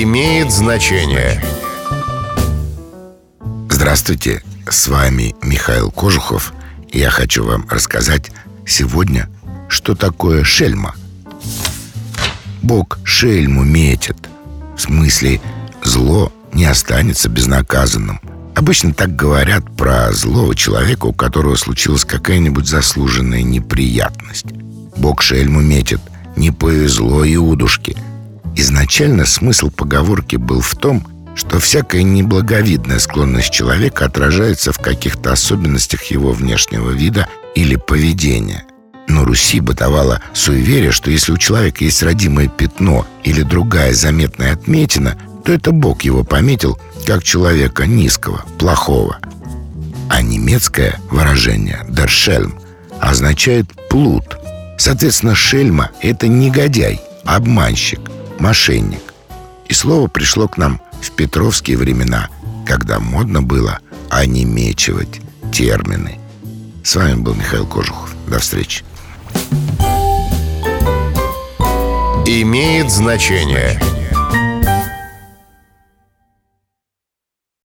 имеет значение. Здравствуйте, с вами Михаил Кожухов. Я хочу вам рассказать сегодня, что такое шельма. Бог шельму метит. В смысле, зло не останется безнаказанным. Обычно так говорят про злого человека, у которого случилась какая-нибудь заслуженная неприятность. Бог шельму метит. Не повезло Иудушке. Изначально смысл поговорки был в том, что всякая неблаговидная склонность человека отражается в каких-то особенностях его внешнего вида или поведения. Но Руси бытовало суеверие, что если у человека есть родимое пятно или другая заметная отметина, то это Бог его пометил как человека низкого, плохого. А немецкое выражение «дершельм» означает «плут». Соответственно, шельма – это негодяй, обманщик, мошенник. И слово пришло к нам в петровские времена, когда модно было онемечивать термины. С вами был Михаил Кожухов. До встречи. Имеет значение.